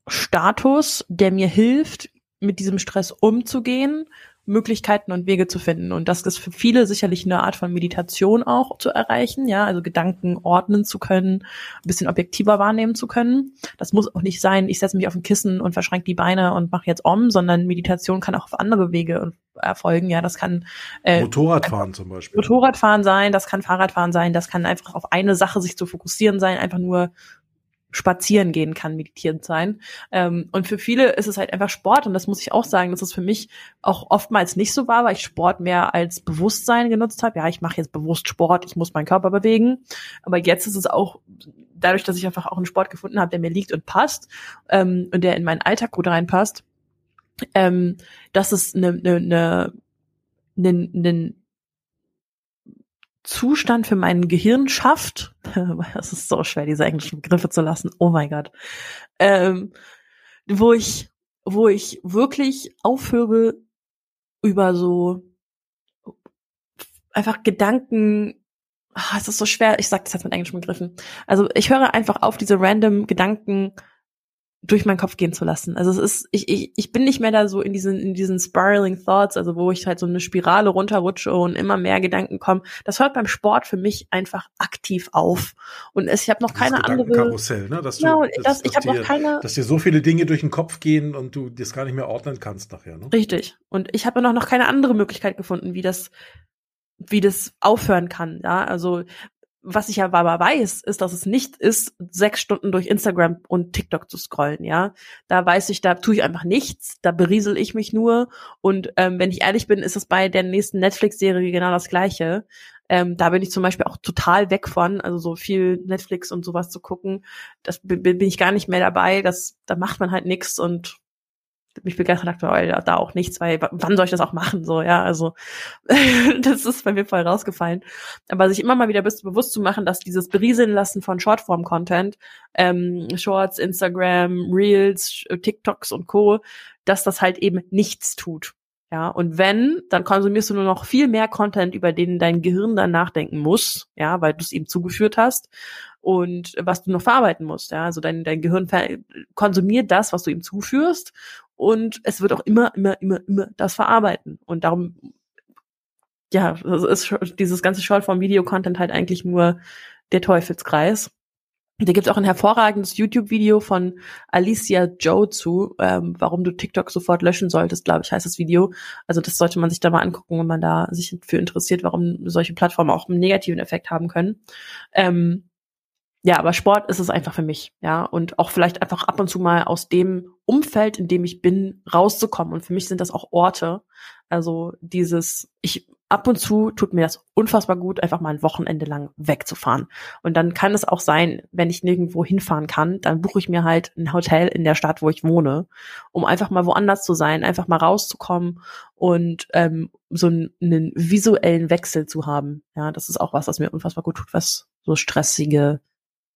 Status, der mir hilft, mit diesem Stress umzugehen, Möglichkeiten und Wege zu finden. Und das ist für viele sicherlich eine Art von Meditation auch zu erreichen, ja, also Gedanken ordnen zu können, ein bisschen objektiver wahrnehmen zu können. Das muss auch nicht sein, ich setze mich auf ein Kissen und verschränke die Beine und mache jetzt om, sondern Meditation kann auch auf andere Wege erfolgen. Ja, das kann äh, Motorradfahren zum Beispiel. Motorradfahren sein, das kann Fahrradfahren sein, das kann einfach auf eine Sache sich zu fokussieren sein, einfach nur spazieren gehen kann, meditierend sein. Ähm, und für viele ist es halt einfach Sport und das muss ich auch sagen, dass es für mich auch oftmals nicht so war, weil ich Sport mehr als Bewusstsein genutzt habe. Ja, ich mache jetzt bewusst Sport, ich muss meinen Körper bewegen. Aber jetzt ist es auch dadurch, dass ich einfach auch einen Sport gefunden habe, der mir liegt und passt ähm, und der in meinen Alltag gut reinpasst, ähm, dass es eine, eine, eine, eine Zustand für mein Gehirn schafft, [laughs] es ist so schwer, diese englischen Begriffe zu lassen, oh mein Gott, ähm, wo ich, wo ich wirklich aufhöre, über so einfach Gedanken, ach, es ist so schwer, ich sag das jetzt mit englischen Begriffen. Also ich höre einfach auf, diese random Gedanken durch meinen Kopf gehen zu lassen. Also es ist, ich, ich, ich bin nicht mehr da so in diesen, in diesen spiraling Thoughts, also wo ich halt so eine Spirale runterrutsche und immer mehr Gedanken kommen. Das hört beim Sport für mich einfach aktiv auf. Und es, ich habe noch keine andere. Karussell, ne? Dass du, genau, das, das, ich habe noch keine. Dass dir so viele Dinge durch den Kopf gehen und du das gar nicht mehr ordnen kannst nachher. Ne? Richtig. Und ich habe noch noch keine andere Möglichkeit gefunden, wie das wie das aufhören kann. Ja, also was ich aber weiß, ist, dass es nicht ist, sechs Stunden durch Instagram und TikTok zu scrollen, ja. Da weiß ich, da tue ich einfach nichts, da beriesel ich mich nur. Und ähm, wenn ich ehrlich bin, ist es bei der nächsten Netflix-Serie genau das Gleiche. Ähm, da bin ich zum Beispiel auch total weg von, also so viel Netflix und sowas zu gucken. Das bin, bin ich gar nicht mehr dabei. Das, da macht man halt nichts und mich begeistert aktuell da auch nichts, weil wann soll ich das auch machen? So, ja, also [laughs] das ist bei mir voll rausgefallen. Aber sich immer mal wieder bewusst zu machen, dass dieses Berieseln lassen von Shortform-Content, ähm, Shorts, Instagram, Reels, TikToks und Co., dass das halt eben nichts tut. Ja, und wenn, dann konsumierst du nur noch viel mehr Content, über den dein Gehirn dann nachdenken muss, ja, weil du es ihm zugeführt hast und was du noch verarbeiten musst, ja, also dein, dein Gehirn konsumiert das, was du ihm zuführst und es wird auch immer, immer, immer, immer das verarbeiten. Und darum, ja, das ist dieses ganze Short-Form-Video-Content halt eigentlich nur der Teufelskreis. Da gibt es auch ein hervorragendes YouTube-Video von Alicia Joe zu, ähm, warum du TikTok sofort löschen solltest, glaube ich, heißt das Video. Also das sollte man sich da mal angucken, wenn man da sich für interessiert, warum solche Plattformen auch einen negativen Effekt haben können. Ähm, ja, aber Sport ist es einfach für mich, ja. Und auch vielleicht einfach ab und zu mal aus dem Umfeld, in dem ich bin, rauszukommen. Und für mich sind das auch Orte. Also dieses, ich ab und zu tut mir das unfassbar gut, einfach mal ein Wochenende lang wegzufahren. Und dann kann es auch sein, wenn ich nirgendwo hinfahren kann, dann buche ich mir halt ein Hotel in der Stadt, wo ich wohne, um einfach mal woanders zu sein, einfach mal rauszukommen und ähm, so einen, einen visuellen Wechsel zu haben. Ja, das ist auch was, was mir unfassbar gut tut, was so stressige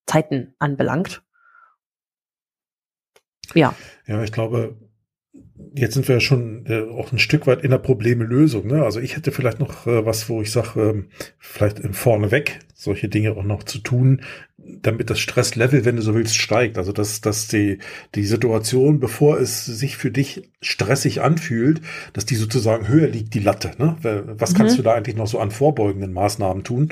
Zeiten anbelangt. Ja. Ja, ich glaube, jetzt sind wir schon äh, auch ein Stück weit in der Problemelösung. Ne? Also ich hätte vielleicht noch äh, was, wo ich sage, ähm, vielleicht Vorneweg solche Dinge auch noch zu tun, damit das Stresslevel, wenn du so willst, steigt. Also dass, dass die, die Situation, bevor es sich für dich stressig anfühlt, dass die sozusagen höher liegt, die Latte. Ne? Was mhm. kannst du da eigentlich noch so an vorbeugenden Maßnahmen tun?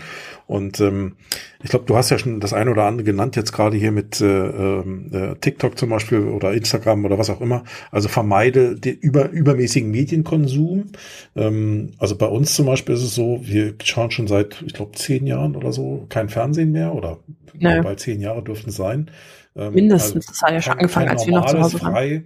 Und ähm, ich glaube, du hast ja schon das eine oder andere genannt, jetzt gerade hier mit äh, äh, TikTok zum Beispiel oder Instagram oder was auch immer. Also vermeide den über, übermäßigen Medienkonsum. Ähm, also bei uns zum Beispiel ist es so, wir schauen schon seit, ich glaube, zehn Jahren oder so kein Fernsehen mehr oder naja. bald zehn Jahre dürften es sein. Ähm, Mindestens, also das hat ja schon angefangen, als wir noch zu Hause waren. Frei,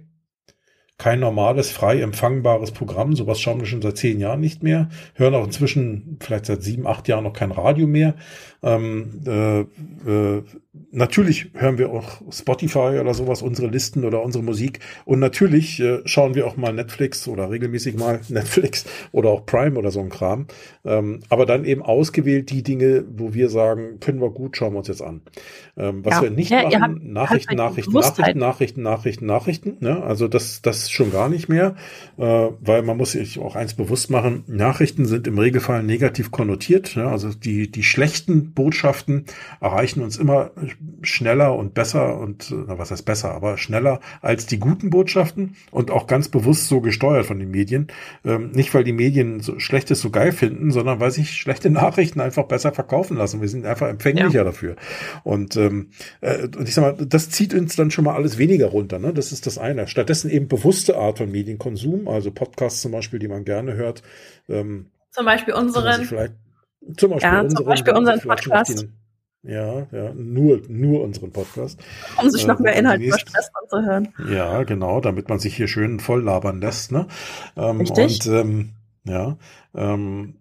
kein normales, frei empfangbares Programm. Sowas schauen wir schon seit zehn Jahren nicht mehr. Hören auch inzwischen vielleicht seit sieben, acht Jahren noch kein Radio mehr. Ähm, äh, äh, natürlich hören wir auch Spotify oder sowas, unsere Listen oder unsere Musik. Und natürlich äh, schauen wir auch mal Netflix oder regelmäßig mal [laughs] Netflix oder auch Prime oder so ein Kram. Ähm, aber dann eben ausgewählt die Dinge, wo wir sagen, können wir gut, schauen wir uns jetzt an. Ähm, was ja. wir nicht ja, machen, Nachrichten, Nachrichten, Nachrichten, Nachrichten, Nachrichten, Nachrichten. Ne? Also das, das schon gar nicht mehr, äh, weil man muss sich auch eins bewusst machen, Nachrichten sind im Regelfall negativ konnotiert. Ne? Also die, die schlechten Botschaften erreichen uns immer schneller und besser und, na, was heißt besser, aber schneller als die guten Botschaften und auch ganz bewusst so gesteuert von den Medien. Ähm, nicht, weil die Medien so Schlechtes so geil finden, sondern weil sich schlechte [laughs] Nachrichten einfach besser verkaufen lassen. Wir sind einfach empfänglicher ja. dafür. Und, ähm, äh, und ich sag mal, das zieht uns dann schon mal alles weniger runter. Ne? Das ist das eine. Stattdessen eben bewusste Art von Medienkonsum, also Podcasts zum Beispiel, die man gerne hört. Ähm, zum Beispiel unseren. Zum Beispiel, ja, unseren, zum Beispiel unseren Podcast. Ja, ja, nur, nur unseren Podcast. Um sich noch mehr äh, Inhalt über Stress anzuhören. Ja, genau, damit man sich hier schön voll labern lässt, ne? Ähm, Richtig. Und ähm, ja, ähm,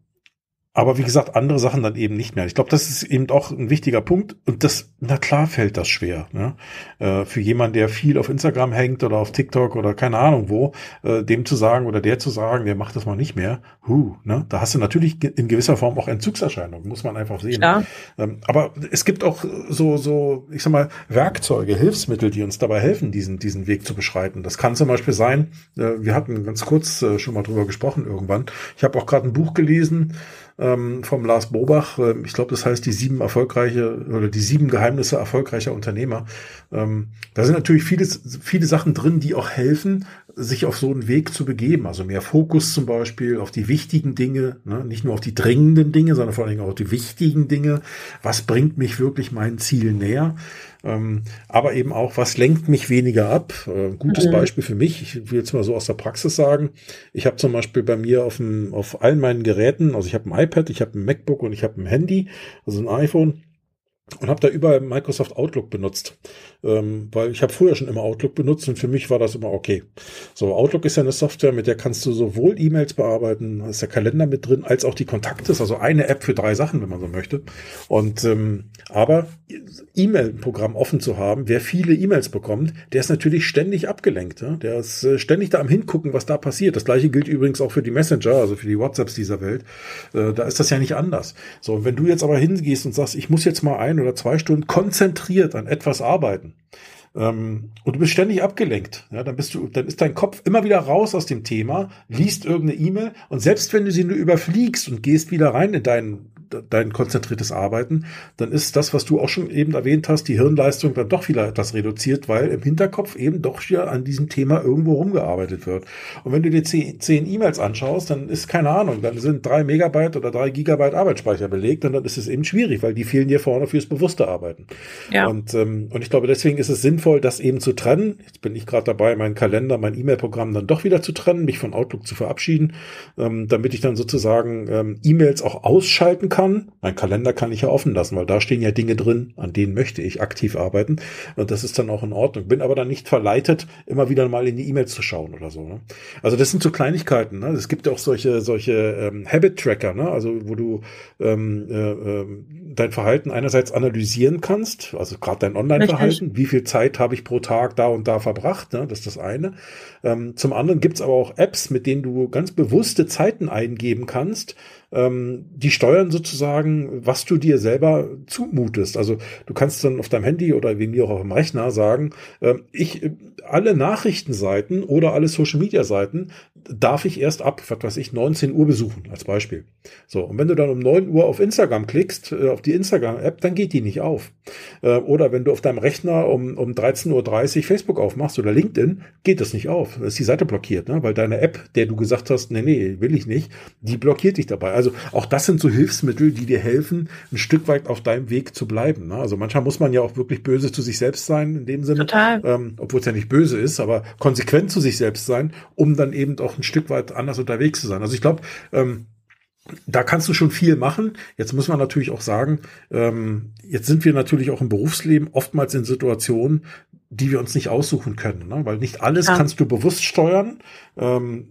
aber wie gesagt, andere Sachen dann eben nicht mehr. Ich glaube, das ist eben auch ein wichtiger Punkt. Und das, na klar fällt das schwer. Ne? Äh, für jemanden, der viel auf Instagram hängt oder auf TikTok oder keine Ahnung wo, äh, dem zu sagen oder der zu sagen, der macht das mal nicht mehr, huh, ne? da hast du natürlich in gewisser Form auch Entzugserscheinungen, muss man einfach sehen. Ja. Ähm, aber es gibt auch so, so, ich sag mal, Werkzeuge, Hilfsmittel, die uns dabei helfen, diesen, diesen Weg zu beschreiten. Das kann zum Beispiel sein, äh, wir hatten ganz kurz äh, schon mal drüber gesprochen irgendwann. Ich habe auch gerade ein Buch gelesen, ähm, vom Lars Bobach. Ähm, ich glaube, das heißt die sieben erfolgreiche oder die sieben Geheimnisse erfolgreicher Unternehmer. Ähm, da sind natürlich viele, viele Sachen drin, die auch helfen, sich auf so einen Weg zu begeben. Also mehr Fokus zum Beispiel auf die wichtigen Dinge, ne? nicht nur auf die dringenden Dinge, sondern vor allen Dingen auch auf die wichtigen Dinge. Was bringt mich wirklich meinen Zielen näher? Ähm, aber eben auch, was lenkt mich weniger ab? Äh, gutes mhm. Beispiel für mich, ich will jetzt mal so aus der Praxis sagen, ich habe zum Beispiel bei mir auf, dem, auf allen meinen Geräten, also ich habe ein iPad, ich habe ein MacBook und ich habe ein Handy, also ein iPhone und habe da überall Microsoft Outlook benutzt, ähm, weil ich habe früher schon immer Outlook benutzt und für mich war das immer okay. So Outlook ist ja eine Software, mit der kannst du sowohl E-Mails bearbeiten, ist der Kalender mit drin, als auch die Kontakte, also eine App für drei Sachen, wenn man so möchte. Und ähm, aber E-Mail-Programm offen zu haben, wer viele E-Mails bekommt, der ist natürlich ständig abgelenkt. Ja? Der ist äh, ständig da am hingucken, was da passiert. Das gleiche gilt übrigens auch für die Messenger, also für die WhatsApps dieser Welt. Äh, da ist das ja nicht anders. So, wenn du jetzt aber hingehst und sagst, ich muss jetzt mal ein oder zwei Stunden konzentriert an etwas arbeiten, ähm, und du bist ständig abgelenkt. Ja, dann bist du, dann ist dein Kopf immer wieder raus aus dem Thema, liest irgendeine E-Mail und selbst wenn du sie nur überfliegst und gehst wieder rein in deinen dein konzentriertes Arbeiten, dann ist das, was du auch schon eben erwähnt hast, die Hirnleistung dann doch wieder etwas reduziert, weil im Hinterkopf eben doch hier an diesem Thema irgendwo rumgearbeitet wird. Und wenn du dir zehn E-Mails anschaust, dann ist keine Ahnung, dann sind drei Megabyte oder drei Gigabyte Arbeitsspeicher belegt und dann ist es eben schwierig, weil die fehlen dir vorne fürs bewusste Arbeiten. Ja. Und, ähm, und ich glaube, deswegen ist es sinnvoll, das eben zu trennen. Jetzt bin ich gerade dabei, meinen Kalender, mein E-Mail-Programm dann doch wieder zu trennen, mich von Outlook zu verabschieden, ähm, damit ich dann sozusagen ähm, E-Mails auch ausschalten kann. Mein Kalender kann ich ja offen lassen, weil da stehen ja Dinge drin, an denen möchte ich aktiv arbeiten. Und das ist dann auch in Ordnung. Bin aber dann nicht verleitet, immer wieder mal in die E-Mails zu schauen oder so. Ne? Also das sind so Kleinigkeiten. Ne? Es gibt ja auch solche, solche ähm, Habit-Tracker, ne? also wo du ähm, äh, äh, dein Verhalten einerseits analysieren kannst, also gerade dein Online-Verhalten, wie viel Zeit habe ich pro Tag da und da verbracht, ne? das ist das eine. Ähm, zum anderen gibt's aber auch Apps, mit denen du ganz bewusste Zeiten eingeben kannst, ähm, die steuern sozusagen, was du dir selber zumutest. Also du kannst dann auf deinem Handy oder wie mir auch auf dem Rechner sagen, äh, ich alle Nachrichtenseiten oder alle Social Media Seiten darf ich erst ab, was weiß ich, 19 Uhr besuchen, als Beispiel. So, und wenn du dann um 9 Uhr auf Instagram klickst, äh, auf die Instagram-App, dann geht die nicht auf. Äh, oder wenn du auf deinem Rechner um, um 13.30 Uhr Facebook aufmachst oder LinkedIn, geht das nicht auf. Da ist die Seite blockiert, ne? weil deine App, der du gesagt hast, nee, nee, will ich nicht, die blockiert dich dabei. Also auch das sind so Hilfsmittel, die dir helfen, ein Stück weit auf deinem Weg zu bleiben. Ne? Also manchmal muss man ja auch wirklich böse zu sich selbst sein, in dem Sinne, Total. Ähm, obwohl es ja nicht böse ist, aber konsequent zu sich selbst sein, um dann eben auch ein Stück weit anders unterwegs zu sein. Also ich glaube, ähm, da kannst du schon viel machen. Jetzt muss man natürlich auch sagen, ähm, jetzt sind wir natürlich auch im Berufsleben oftmals in Situationen, die wir uns nicht aussuchen können, ne? weil nicht alles ja. kannst du bewusst steuern. Ähm,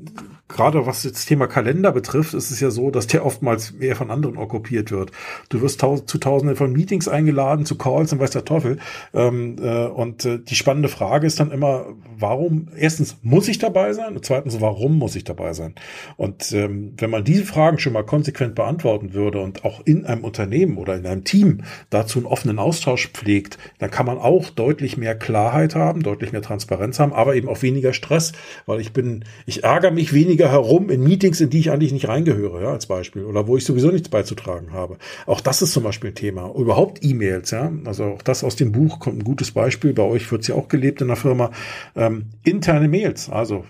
Gerade was das Thema Kalender betrifft, ist es ja so, dass der oftmals mehr von anderen okkupiert wird. Du wirst tau zu Tausenden von Meetings eingeladen, zu Calls und weiß der Teufel. Ähm, äh, und äh, die spannende Frage ist dann immer, warum? Erstens muss ich dabei sein und zweitens, warum muss ich dabei sein? Und ähm, wenn man diese Fragen schon mal konsequent beantworten würde und auch in einem Unternehmen oder in einem Team dazu einen offenen Austausch pflegt, dann kann man auch deutlich mehr klar Klarheit haben, deutlich mehr Transparenz haben, aber eben auch weniger Stress, weil ich bin, ich ärgere mich weniger herum in Meetings, in die ich eigentlich nicht reingehöre, ja, als Beispiel, oder wo ich sowieso nichts beizutragen habe. Auch das ist zum Beispiel ein Thema. Überhaupt E-Mails, ja, also auch das aus dem Buch kommt ein gutes Beispiel. Bei euch wird es ja auch gelebt in der Firma. Ähm, interne Mails, also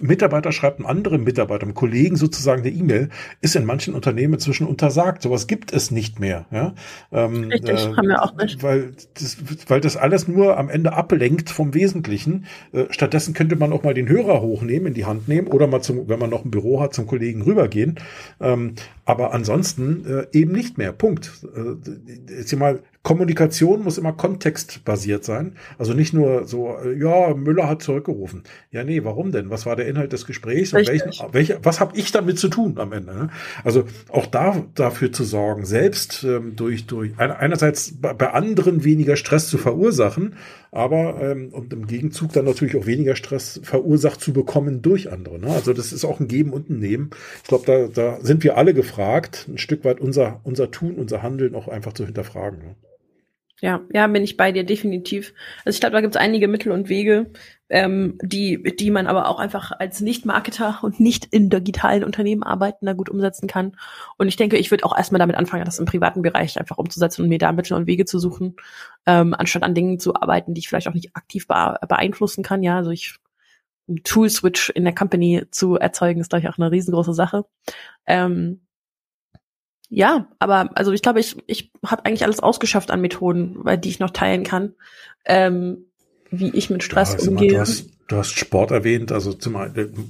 Mitarbeiter schreibt einem anderen Mitarbeiter, einem Kollegen sozusagen eine E-Mail, ist in manchen Unternehmen inzwischen untersagt. Sowas gibt es nicht mehr, ja. Ähm, Richtig, äh, haben wir auch nicht. Weil das, weil das alles nur am Ende ablenkt ablenkt vom Wesentlichen. Äh, stattdessen könnte man auch mal den Hörer hochnehmen, in die Hand nehmen oder mal zum, wenn man noch ein Büro hat, zum Kollegen rübergehen. Ähm, aber ansonsten äh, eben nicht mehr. Punkt. Äh, jetzt hier mal Kommunikation muss immer kontextbasiert sein. Also nicht nur so, äh, ja, Müller hat zurückgerufen. Ja, nee, warum denn? Was war der Inhalt des Gesprächs? Und welchen, welche, was habe ich damit zu tun am Ende? Ne? Also auch da dafür zu sorgen, selbst ähm, durch, durch einerseits bei anderen weniger Stress zu verursachen, aber ähm, und im Gegenzug dann natürlich auch weniger Stress verursacht zu bekommen durch andere. Ne? Also das ist auch ein Geben und ein Nehmen. Ich glaube, da, da sind wir alle gefragt, ein Stück weit unser, unser Tun, unser Handeln auch einfach zu hinterfragen. Ne? Ja, ja, bin ich bei dir definitiv. Also ich glaube, da gibt es einige Mittel und Wege, ähm, die, die man aber auch einfach als Nicht-Marketer und nicht in digitalen Unternehmen arbeitender gut umsetzen kann. Und ich denke, ich würde auch erstmal damit anfangen, das im privaten Bereich einfach umzusetzen und mir da Mittel und Wege zu suchen, ähm, anstatt an Dingen zu arbeiten, die ich vielleicht auch nicht aktiv beeinflussen kann. Ja, also ich Tool-Switch in der Company zu erzeugen, ist, glaube ich, auch eine riesengroße Sache. Ähm, ja, aber also ich glaube, ich, ich habe eigentlich alles ausgeschafft an Methoden, weil die ich noch teilen kann, ähm, wie ich mit Stress ja, umgehe. Mal, Du hast Sport erwähnt, also zum,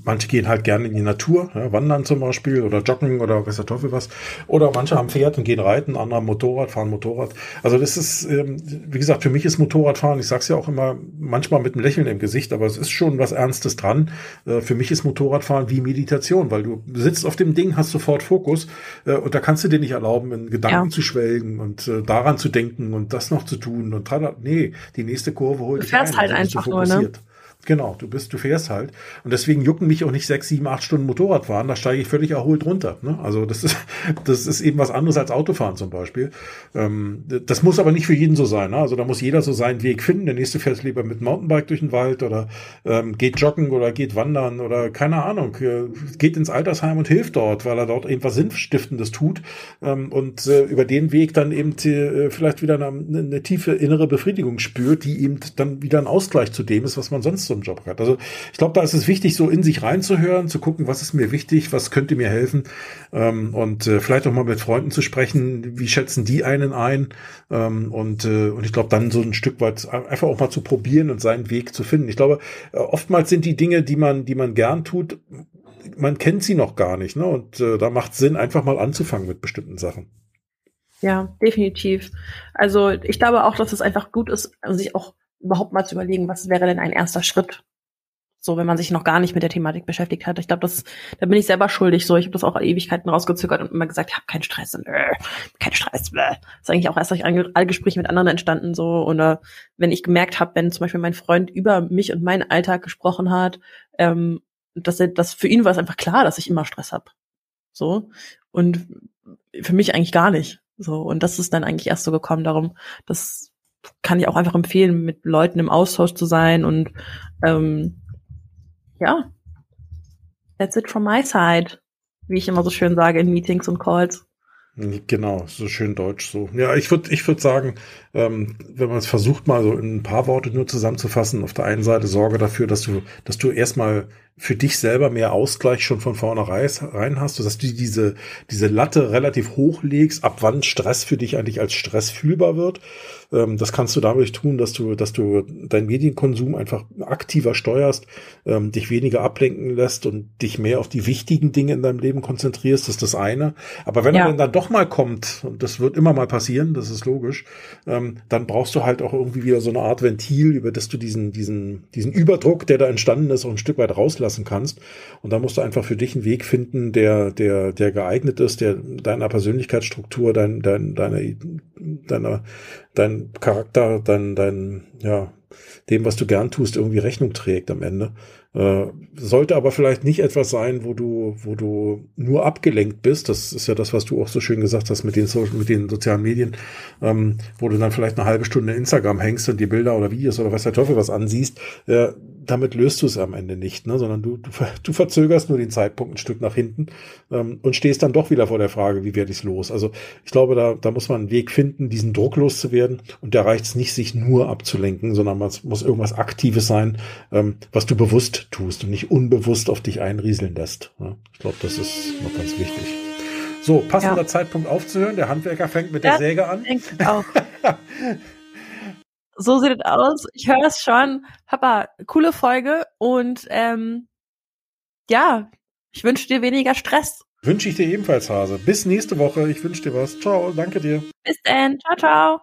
manche gehen halt gerne in die Natur, ja, wandern zum Beispiel oder joggen oder weiß der Teufel was. Oder manche haben Pferd und gehen reiten, andere haben Motorrad, fahren Motorrad. Also das ist, ähm, wie gesagt, für mich ist Motorradfahren, ich sag's ja auch immer, manchmal mit einem Lächeln im Gesicht, aber es ist schon was Ernstes dran. Äh, für mich ist Motorradfahren wie Meditation, weil du sitzt auf dem Ding, hast sofort Fokus äh, und da kannst du dir nicht erlauben, in Gedanken ja. zu schwelgen und äh, daran zu denken und das noch zu tun und dran, nee, die nächste Kurve holt du dich fährst ein, halt einfach nur, ne? Genau, du bist, du fährst halt. Und deswegen jucken mich auch nicht sechs, sieben, acht Stunden Motorradfahren. Da steige ich völlig erholt runter. Ne? Also das ist, [laughs] das ist eben was anderes als Autofahren zum Beispiel. Ähm, das muss aber nicht für jeden so sein. Ne? Also da muss jeder so seinen Weg finden. Der nächste fährt lieber mit Mountainbike durch den Wald oder ähm, geht joggen oder geht wandern oder keine Ahnung, äh, geht ins Altersheim und hilft dort, weil er dort eben was Sinnstiftendes tut ähm, und äh, über den Weg dann eben äh, vielleicht wieder eine, eine tiefe innere Befriedigung spürt, die eben dann wieder ein Ausgleich zu dem ist, was man sonst so im Job hat. Also ich glaube, da ist es wichtig, so in sich reinzuhören, zu gucken, was ist mir wichtig, was könnte mir helfen ähm, und äh, vielleicht auch mal mit Freunden zu sprechen, wie schätzen die einen ein ähm, und, äh, und ich glaube, dann so ein Stück weit einfach auch mal zu probieren und seinen Weg zu finden. Ich glaube, äh, oftmals sind die Dinge, die man, die man gern tut, man kennt sie noch gar nicht, ne? Und äh, da macht Sinn, einfach mal anzufangen mit bestimmten Sachen. Ja, definitiv. Also ich glaube auch, dass es einfach gut ist, sich auch überhaupt mal zu überlegen, was wäre denn ein erster Schritt? So, wenn man sich noch gar nicht mit der Thematik beschäftigt hat. Ich glaube, das, da bin ich selber schuldig. So, ich habe das auch Ewigkeiten rausgezögert und immer gesagt, ich habe keinen Stress und äh, kein Stress. Das ist eigentlich auch erst durch alle Gespräche mit anderen entstanden. So, oder wenn ich gemerkt habe, wenn zum Beispiel mein Freund über mich und meinen Alltag gesprochen hat, ähm, dass er, dass für ihn war es einfach klar, dass ich immer Stress habe. So und für mich eigentlich gar nicht. So und das ist dann eigentlich erst so gekommen. Darum, dass kann ich auch einfach empfehlen, mit Leuten im Austausch zu sein und ähm, ja, that's it from my side, wie ich immer so schön sage in Meetings und Calls. Genau, so schön deutsch so. Ja, ich würde ich würde sagen, ähm, wenn man es versucht mal so in ein paar Worte nur zusammenzufassen, auf der einen Seite sorge dafür, dass du, dass du erstmal für dich selber mehr Ausgleich schon von vornherein hast, dass du diese, diese Latte relativ hoch legst, ab wann Stress für dich eigentlich als Stress fühlbar wird. Ähm, das kannst du dadurch tun, dass du, dass du deinen Medienkonsum einfach aktiver steuerst, ähm, dich weniger ablenken lässt und dich mehr auf die wichtigen Dinge in deinem Leben konzentrierst. Das ist das eine. Aber wenn ja. er dann doch mal kommt, und das wird immer mal passieren, das ist logisch, ähm, dann brauchst du halt auch irgendwie wieder so eine Art Ventil, über das du diesen, diesen, diesen Überdruck, der da entstanden ist, auch ein Stück weit rauslassen lassen kannst. Und da musst du einfach für dich einen Weg finden, der, der, der geeignet ist, der deiner Persönlichkeitsstruktur, dein, dein, deine, deiner, dein Charakter, dein, dein, ja, dem, was du gern tust, irgendwie Rechnung trägt am Ende. Äh, sollte aber vielleicht nicht etwas sein, wo du, wo du nur abgelenkt bist. Das ist ja das, was du auch so schön gesagt hast mit den, so mit den sozialen Medien, ähm, wo du dann vielleicht eine halbe Stunde Instagram hängst und die Bilder oder Videos oder was der Teufel was ansiehst. Äh, damit löst du es am Ende nicht, ne? sondern du, du, du verzögerst nur den Zeitpunkt ein Stück nach hinten ähm, und stehst dann doch wieder vor der Frage, wie werde ich es los? Also ich glaube, da, da muss man einen Weg finden, diesen Druck loszuwerden und da reicht es nicht, sich nur abzulenken, sondern man muss irgendwas Aktives sein, ähm, was du bewusst tust und nicht unbewusst auf dich einrieseln lässt. Ich glaube, das ist noch ganz wichtig. So, passender ja. Zeitpunkt aufzuhören. Der Handwerker fängt mit ja, der Säge an. Auch. [laughs] so sieht es aus. Ich höre es schon. Papa, coole Folge und ähm, ja, ich wünsche dir weniger Stress. Wünsche ich dir ebenfalls, Hase. Bis nächste Woche. Ich wünsche dir was. Ciao, danke dir. Bis dann. Ciao, ciao.